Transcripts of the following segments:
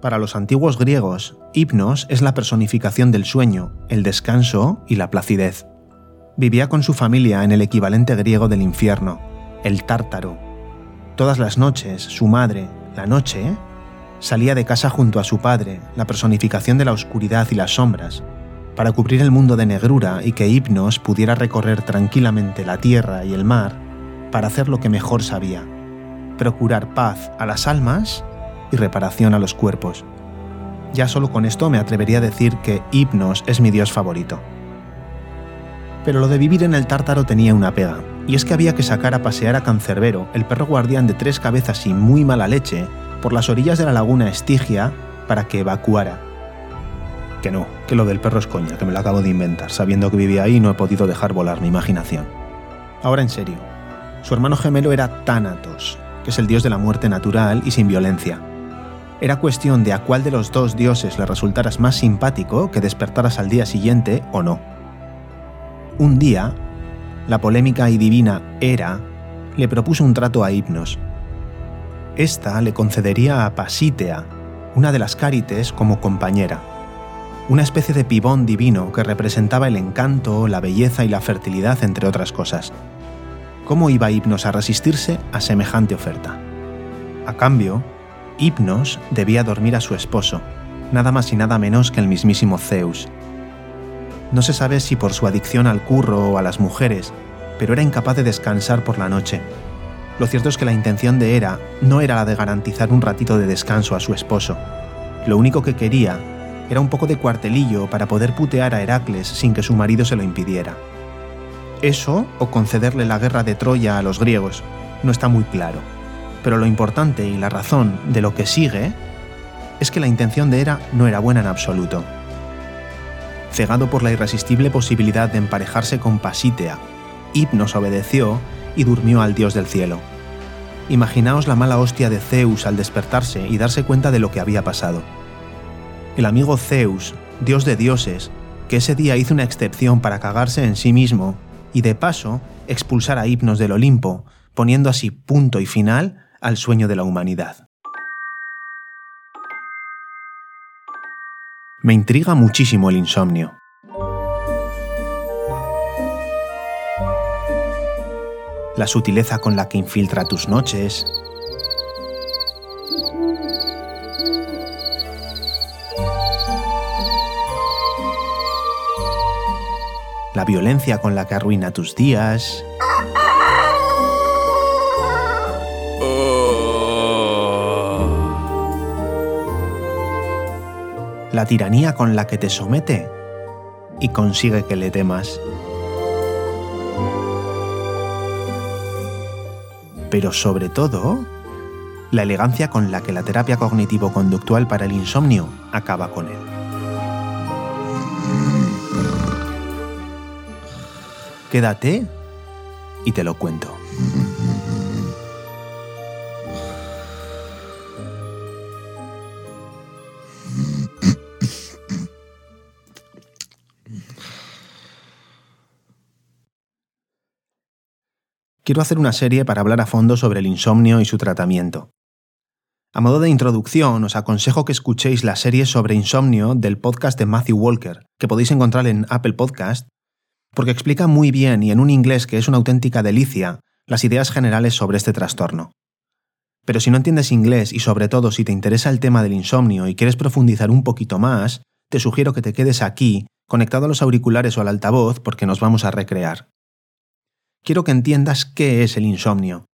Para los antiguos griegos, Hipnos es la personificación del sueño, el descanso y la placidez. Vivía con su familia en el equivalente griego del infierno, el tártaro. Todas las noches, su madre, la noche, salía de casa junto a su padre, la personificación de la oscuridad y las sombras, para cubrir el mundo de negrura y que Hipnos pudiera recorrer tranquilamente la tierra y el mar para hacer lo que mejor sabía, procurar paz a las almas y reparación a los cuerpos. Ya solo con esto me atrevería a decir que Hipnos es mi dios favorito. Pero lo de vivir en el tártaro tenía una pega, y es que había que sacar a pasear a Cancerbero, el perro guardián de tres cabezas y muy mala leche, por las orillas de la laguna Estigia para que evacuara. Que no, que lo del perro es coña, que me lo acabo de inventar, sabiendo que vivía ahí no he podido dejar volar mi imaginación. Ahora en serio, su hermano gemelo era Thanatos, que es el dios de la muerte natural y sin violencia, era cuestión de a cuál de los dos dioses le resultaras más simpático que despertaras al día siguiente o no. Un día, la polémica y divina Hera le propuso un trato a Hipnos. Esta le concedería a Pasítea, una de las Cárites, como compañera, una especie de pibón divino que representaba el encanto, la belleza y la fertilidad, entre otras cosas. ¿Cómo iba Hipnos a resistirse a semejante oferta? A cambio, Hipnos debía dormir a su esposo, nada más y nada menos que el mismísimo Zeus. No se sabe si por su adicción al curro o a las mujeres, pero era incapaz de descansar por la noche. Lo cierto es que la intención de Hera no era la de garantizar un ratito de descanso a su esposo. Lo único que quería era un poco de cuartelillo para poder putear a Heracles sin que su marido se lo impidiera. Eso o concederle la guerra de Troya a los griegos, no está muy claro pero lo importante y la razón de lo que sigue es que la intención de Hera no era buena en absoluto. Cegado por la irresistible posibilidad de emparejarse con Pasítea, Hipnos obedeció y durmió al dios del cielo. Imaginaos la mala hostia de Zeus al despertarse y darse cuenta de lo que había pasado. El amigo Zeus, dios de dioses, que ese día hizo una excepción para cagarse en sí mismo y de paso expulsar a Hipnos del Olimpo, poniendo así punto y final al sueño de la humanidad. Me intriga muchísimo el insomnio. La sutileza con la que infiltra tus noches. La violencia con la que arruina tus días. La tiranía con la que te somete y consigue que le temas. Pero sobre todo, la elegancia con la que la terapia cognitivo-conductual para el insomnio acaba con él. Quédate y te lo cuento. Quiero hacer una serie para hablar a fondo sobre el insomnio y su tratamiento. A modo de introducción, os aconsejo que escuchéis la serie sobre insomnio del podcast de Matthew Walker, que podéis encontrar en Apple Podcast, porque explica muy bien y en un inglés que es una auténtica delicia las ideas generales sobre este trastorno. Pero si no entiendes inglés y sobre todo si te interesa el tema del insomnio y quieres profundizar un poquito más, te sugiero que te quedes aquí, conectado a los auriculares o al altavoz, porque nos vamos a recrear quiero que entiendas qué es el insomnio,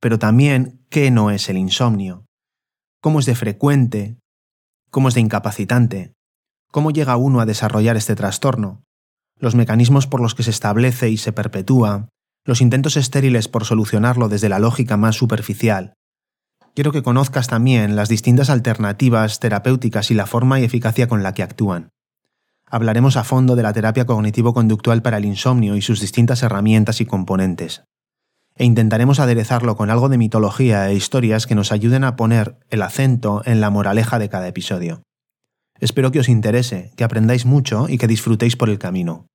pero también qué no es el insomnio, cómo es de frecuente, cómo es de incapacitante, cómo llega uno a desarrollar este trastorno, los mecanismos por los que se establece y se perpetúa, los intentos estériles por solucionarlo desde la lógica más superficial. Quiero que conozcas también las distintas alternativas terapéuticas y la forma y eficacia con la que actúan hablaremos a fondo de la terapia cognitivo-conductual para el insomnio y sus distintas herramientas y componentes. E intentaremos aderezarlo con algo de mitología e historias que nos ayuden a poner el acento en la moraleja de cada episodio. Espero que os interese, que aprendáis mucho y que disfrutéis por el camino.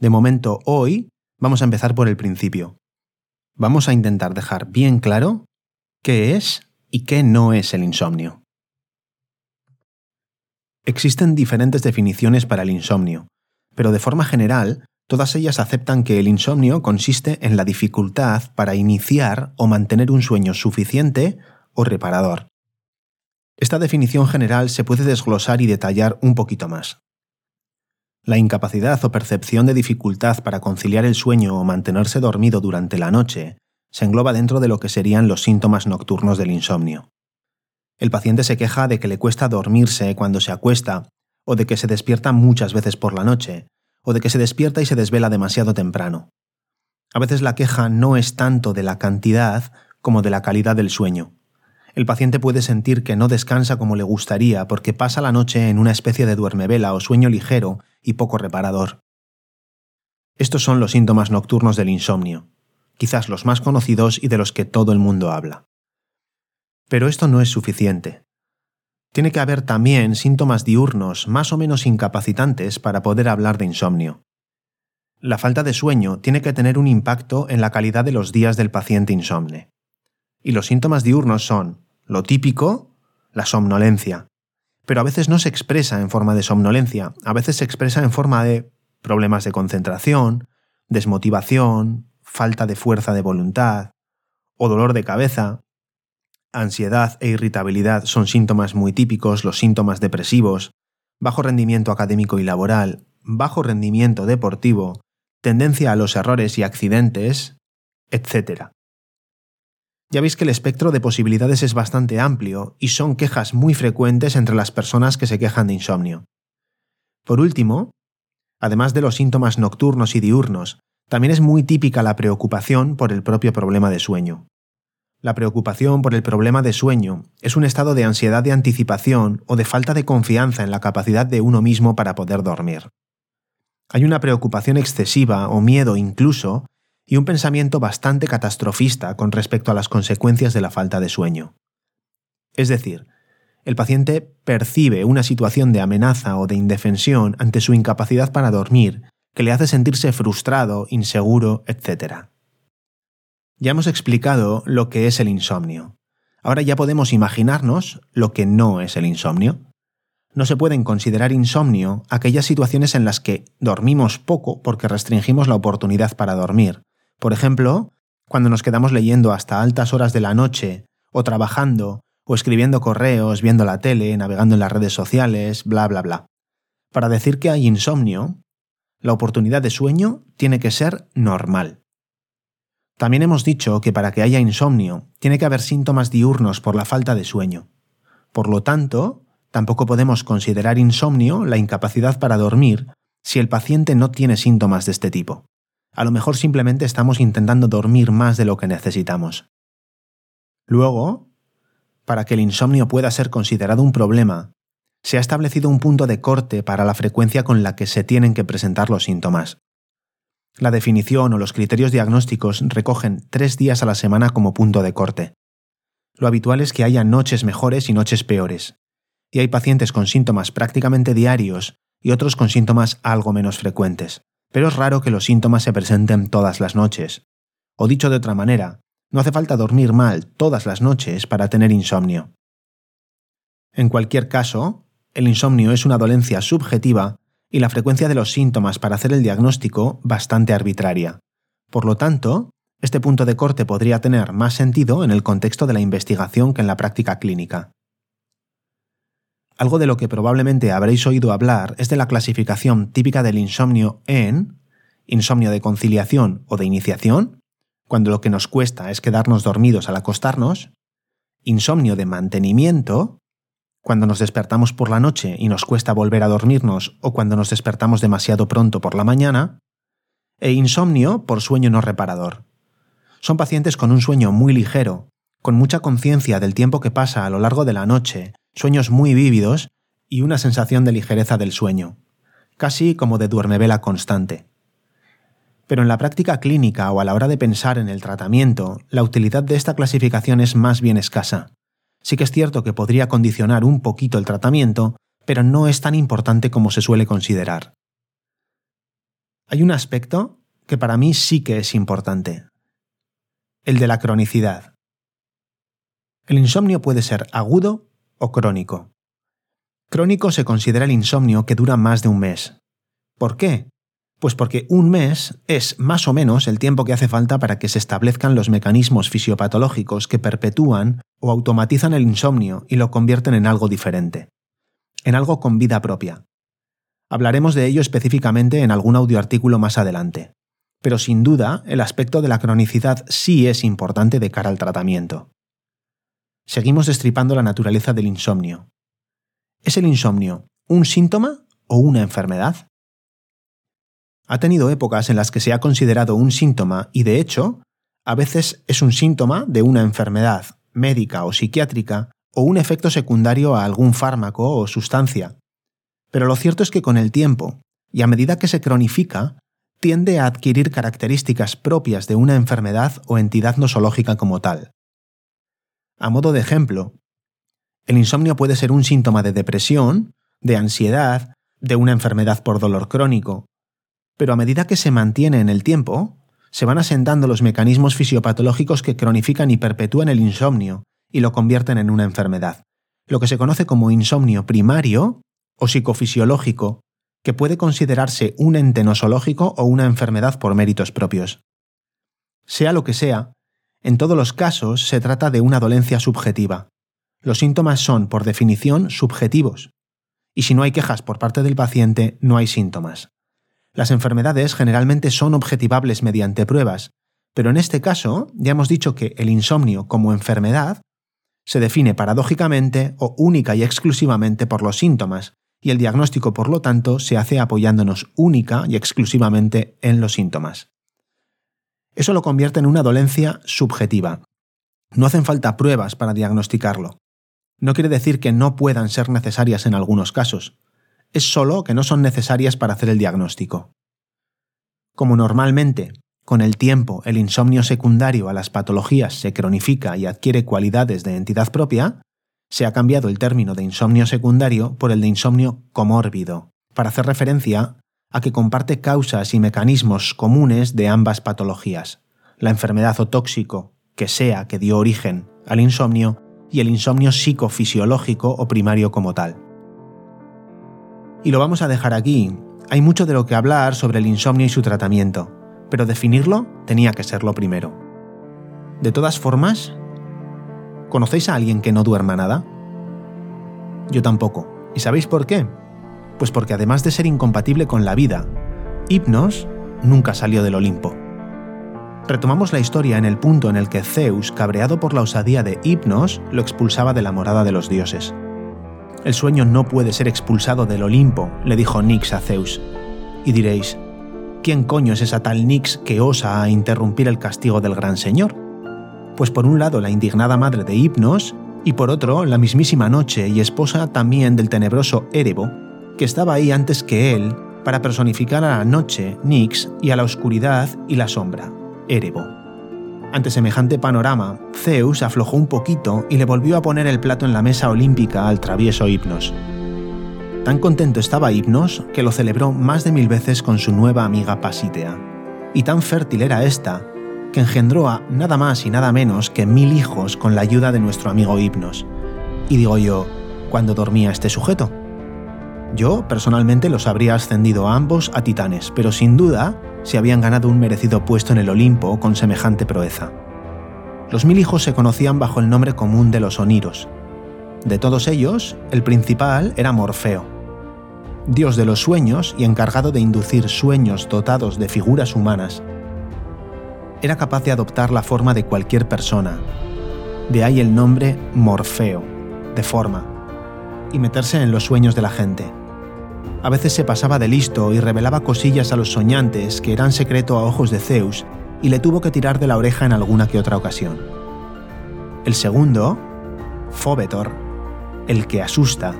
De momento, hoy vamos a empezar por el principio. Vamos a intentar dejar bien claro qué es y qué no es el insomnio. Existen diferentes definiciones para el insomnio, pero de forma general, todas ellas aceptan que el insomnio consiste en la dificultad para iniciar o mantener un sueño suficiente o reparador. Esta definición general se puede desglosar y detallar un poquito más. La incapacidad o percepción de dificultad para conciliar el sueño o mantenerse dormido durante la noche se engloba dentro de lo que serían los síntomas nocturnos del insomnio. El paciente se queja de que le cuesta dormirse cuando se acuesta, o de que se despierta muchas veces por la noche, o de que se despierta y se desvela demasiado temprano. A veces la queja no es tanto de la cantidad como de la calidad del sueño. El paciente puede sentir que no descansa como le gustaría porque pasa la noche en una especie de duermevela o sueño ligero y poco reparador. Estos son los síntomas nocturnos del insomnio, quizás los más conocidos y de los que todo el mundo habla. Pero esto no es suficiente. Tiene que haber también síntomas diurnos más o menos incapacitantes para poder hablar de insomnio. La falta de sueño tiene que tener un impacto en la calidad de los días del paciente insomne. Y los síntomas diurnos son lo típico, la somnolencia. Pero a veces no se expresa en forma de somnolencia, a veces se expresa en forma de problemas de concentración, desmotivación, falta de fuerza de voluntad, o dolor de cabeza, ansiedad e irritabilidad son síntomas muy típicos, los síntomas depresivos, bajo rendimiento académico y laboral, bajo rendimiento deportivo, tendencia a los errores y accidentes, etc. Ya veis que el espectro de posibilidades es bastante amplio y son quejas muy frecuentes entre las personas que se quejan de insomnio. Por último, además de los síntomas nocturnos y diurnos, también es muy típica la preocupación por el propio problema de sueño. La preocupación por el problema de sueño es un estado de ansiedad de anticipación o de falta de confianza en la capacidad de uno mismo para poder dormir. Hay una preocupación excesiva o miedo incluso y un pensamiento bastante catastrofista con respecto a las consecuencias de la falta de sueño. Es decir, el paciente percibe una situación de amenaza o de indefensión ante su incapacidad para dormir que le hace sentirse frustrado, inseguro, etc. Ya hemos explicado lo que es el insomnio. Ahora ya podemos imaginarnos lo que no es el insomnio. No se pueden considerar insomnio aquellas situaciones en las que dormimos poco porque restringimos la oportunidad para dormir. Por ejemplo, cuando nos quedamos leyendo hasta altas horas de la noche, o trabajando, o escribiendo correos, viendo la tele, navegando en las redes sociales, bla, bla, bla. Para decir que hay insomnio, la oportunidad de sueño tiene que ser normal. También hemos dicho que para que haya insomnio tiene que haber síntomas diurnos por la falta de sueño. Por lo tanto, tampoco podemos considerar insomnio la incapacidad para dormir si el paciente no tiene síntomas de este tipo. A lo mejor simplemente estamos intentando dormir más de lo que necesitamos. Luego, para que el insomnio pueda ser considerado un problema, se ha establecido un punto de corte para la frecuencia con la que se tienen que presentar los síntomas. La definición o los criterios diagnósticos recogen tres días a la semana como punto de corte. Lo habitual es que haya noches mejores y noches peores, y hay pacientes con síntomas prácticamente diarios y otros con síntomas algo menos frecuentes, pero es raro que los síntomas se presenten todas las noches. O dicho de otra manera, no hace falta dormir mal todas las noches para tener insomnio. En cualquier caso, el insomnio es una dolencia subjetiva y la frecuencia de los síntomas para hacer el diagnóstico bastante arbitraria. Por lo tanto, este punto de corte podría tener más sentido en el contexto de la investigación que en la práctica clínica. Algo de lo que probablemente habréis oído hablar es de la clasificación típica del insomnio en insomnio de conciliación o de iniciación, cuando lo que nos cuesta es quedarnos dormidos al acostarnos, insomnio de mantenimiento, cuando nos despertamos por la noche y nos cuesta volver a dormirnos o cuando nos despertamos demasiado pronto por la mañana, e insomnio por sueño no reparador. Son pacientes con un sueño muy ligero, con mucha conciencia del tiempo que pasa a lo largo de la noche, sueños muy vívidos y una sensación de ligereza del sueño, casi como de duermevela constante. Pero en la práctica clínica o a la hora de pensar en el tratamiento, la utilidad de esta clasificación es más bien escasa sí que es cierto que podría condicionar un poquito el tratamiento, pero no es tan importante como se suele considerar. Hay un aspecto que para mí sí que es importante, el de la cronicidad. El insomnio puede ser agudo o crónico. Crónico se considera el insomnio que dura más de un mes. ¿Por qué? Pues porque un mes es más o menos el tiempo que hace falta para que se establezcan los mecanismos fisiopatológicos que perpetúan o automatizan el insomnio y lo convierten en algo diferente, en algo con vida propia. Hablaremos de ello específicamente en algún audioartículo más adelante. Pero sin duda, el aspecto de la cronicidad sí es importante de cara al tratamiento. Seguimos destripando la naturaleza del insomnio. ¿Es el insomnio un síntoma o una enfermedad? Ha tenido épocas en las que se ha considerado un síntoma y de hecho, a veces es un síntoma de una enfermedad médica o psiquiátrica o un efecto secundario a algún fármaco o sustancia. Pero lo cierto es que con el tiempo, y a medida que se cronifica, tiende a adquirir características propias de una enfermedad o entidad nosológica como tal. A modo de ejemplo, el insomnio puede ser un síntoma de depresión, de ansiedad, de una enfermedad por dolor crónico, pero a medida que se mantiene en el tiempo, se van asentando los mecanismos fisiopatológicos que cronifican y perpetúan el insomnio y lo convierten en una enfermedad, lo que se conoce como insomnio primario o psicofisiológico, que puede considerarse un ente nosológico o una enfermedad por méritos propios. Sea lo que sea, en todos los casos se trata de una dolencia subjetiva. Los síntomas son, por definición, subjetivos. Y si no hay quejas por parte del paciente, no hay síntomas. Las enfermedades generalmente son objetivables mediante pruebas, pero en este caso ya hemos dicho que el insomnio como enfermedad se define paradójicamente o única y exclusivamente por los síntomas, y el diagnóstico, por lo tanto, se hace apoyándonos única y exclusivamente en los síntomas. Eso lo convierte en una dolencia subjetiva. No hacen falta pruebas para diagnosticarlo. No quiere decir que no puedan ser necesarias en algunos casos, es solo que no son necesarias para hacer el diagnóstico. Como normalmente, con el tiempo, el insomnio secundario a las patologías se cronifica y adquiere cualidades de entidad propia, se ha cambiado el término de insomnio secundario por el de insomnio comórbido, para hacer referencia a que comparte causas y mecanismos comunes de ambas patologías, la enfermedad o tóxico que sea que dio origen al insomnio y el insomnio psicofisiológico o primario como tal. Y lo vamos a dejar aquí. Hay mucho de lo que hablar sobre el insomnio y su tratamiento, pero definirlo tenía que ser lo primero. De todas formas, ¿conocéis a alguien que no duerma nada? Yo tampoco. ¿Y sabéis por qué? Pues porque además de ser incompatible con la vida, Hipnos nunca salió del Olimpo. Retomamos la historia en el punto en el que Zeus, cabreado por la osadía de Hipnos, lo expulsaba de la morada de los dioses. El sueño no puede ser expulsado del Olimpo, le dijo Nix a Zeus. Y diréis, ¿quién coño es esa tal Nix que osa interrumpir el castigo del gran señor? Pues por un lado la indignada madre de Hipnos, y por otro la mismísima Noche y esposa también del tenebroso Erebo, que estaba ahí antes que él para personificar a la noche, Nix, y a la oscuridad y la sombra, Erebo. Ante semejante panorama, Zeus aflojó un poquito y le volvió a poner el plato en la mesa olímpica al travieso Hipnos. Tan contento estaba Hipnos que lo celebró más de mil veces con su nueva amiga Pasítea. Y tan fértil era esta que engendró a nada más y nada menos que mil hijos con la ayuda de nuestro amigo Hipnos. Y digo yo, ¿cuándo dormía este sujeto? Yo, personalmente, los habría ascendido a ambos a titanes, pero sin duda se habían ganado un merecido puesto en el Olimpo con semejante proeza. Los mil hijos se conocían bajo el nombre común de los Oniros. De todos ellos, el principal era Morfeo, dios de los sueños y encargado de inducir sueños dotados de figuras humanas. Era capaz de adoptar la forma de cualquier persona, de ahí el nombre Morfeo, de forma, y meterse en los sueños de la gente. A veces se pasaba de listo y revelaba cosillas a los soñantes que eran secreto a ojos de Zeus y le tuvo que tirar de la oreja en alguna que otra ocasión. El segundo, Fobetor, el que asusta,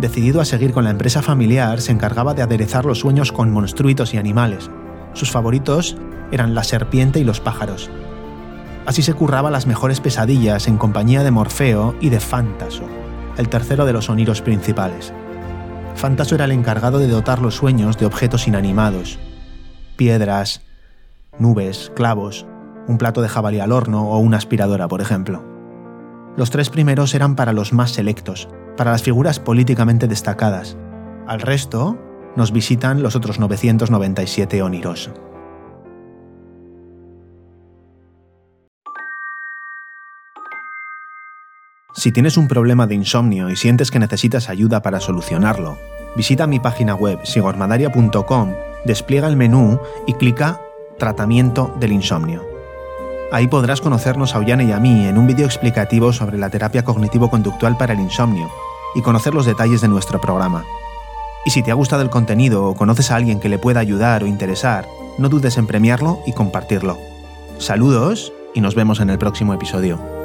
decidido a seguir con la empresa familiar, se encargaba de aderezar los sueños con monstruitos y animales. Sus favoritos eran la serpiente y los pájaros. Así se curraba las mejores pesadillas en compañía de Morfeo y de Fantaso, el tercero de los sonidos principales. Fantaso era el encargado de dotar los sueños de objetos inanimados, piedras, nubes, clavos, un plato de jabalí al horno o una aspiradora, por ejemplo. Los tres primeros eran para los más selectos, para las figuras políticamente destacadas. Al resto nos visitan los otros 997 oniros. Si tienes un problema de insomnio y sientes que necesitas ayuda para solucionarlo, visita mi página web sigormadaria.com, despliega el menú y clica Tratamiento del insomnio. Ahí podrás conocernos a Ollane y a mí en un vídeo explicativo sobre la terapia cognitivo-conductual para el insomnio y conocer los detalles de nuestro programa. Y si te ha gustado el contenido o conoces a alguien que le pueda ayudar o interesar, no dudes en premiarlo y compartirlo. Saludos y nos vemos en el próximo episodio.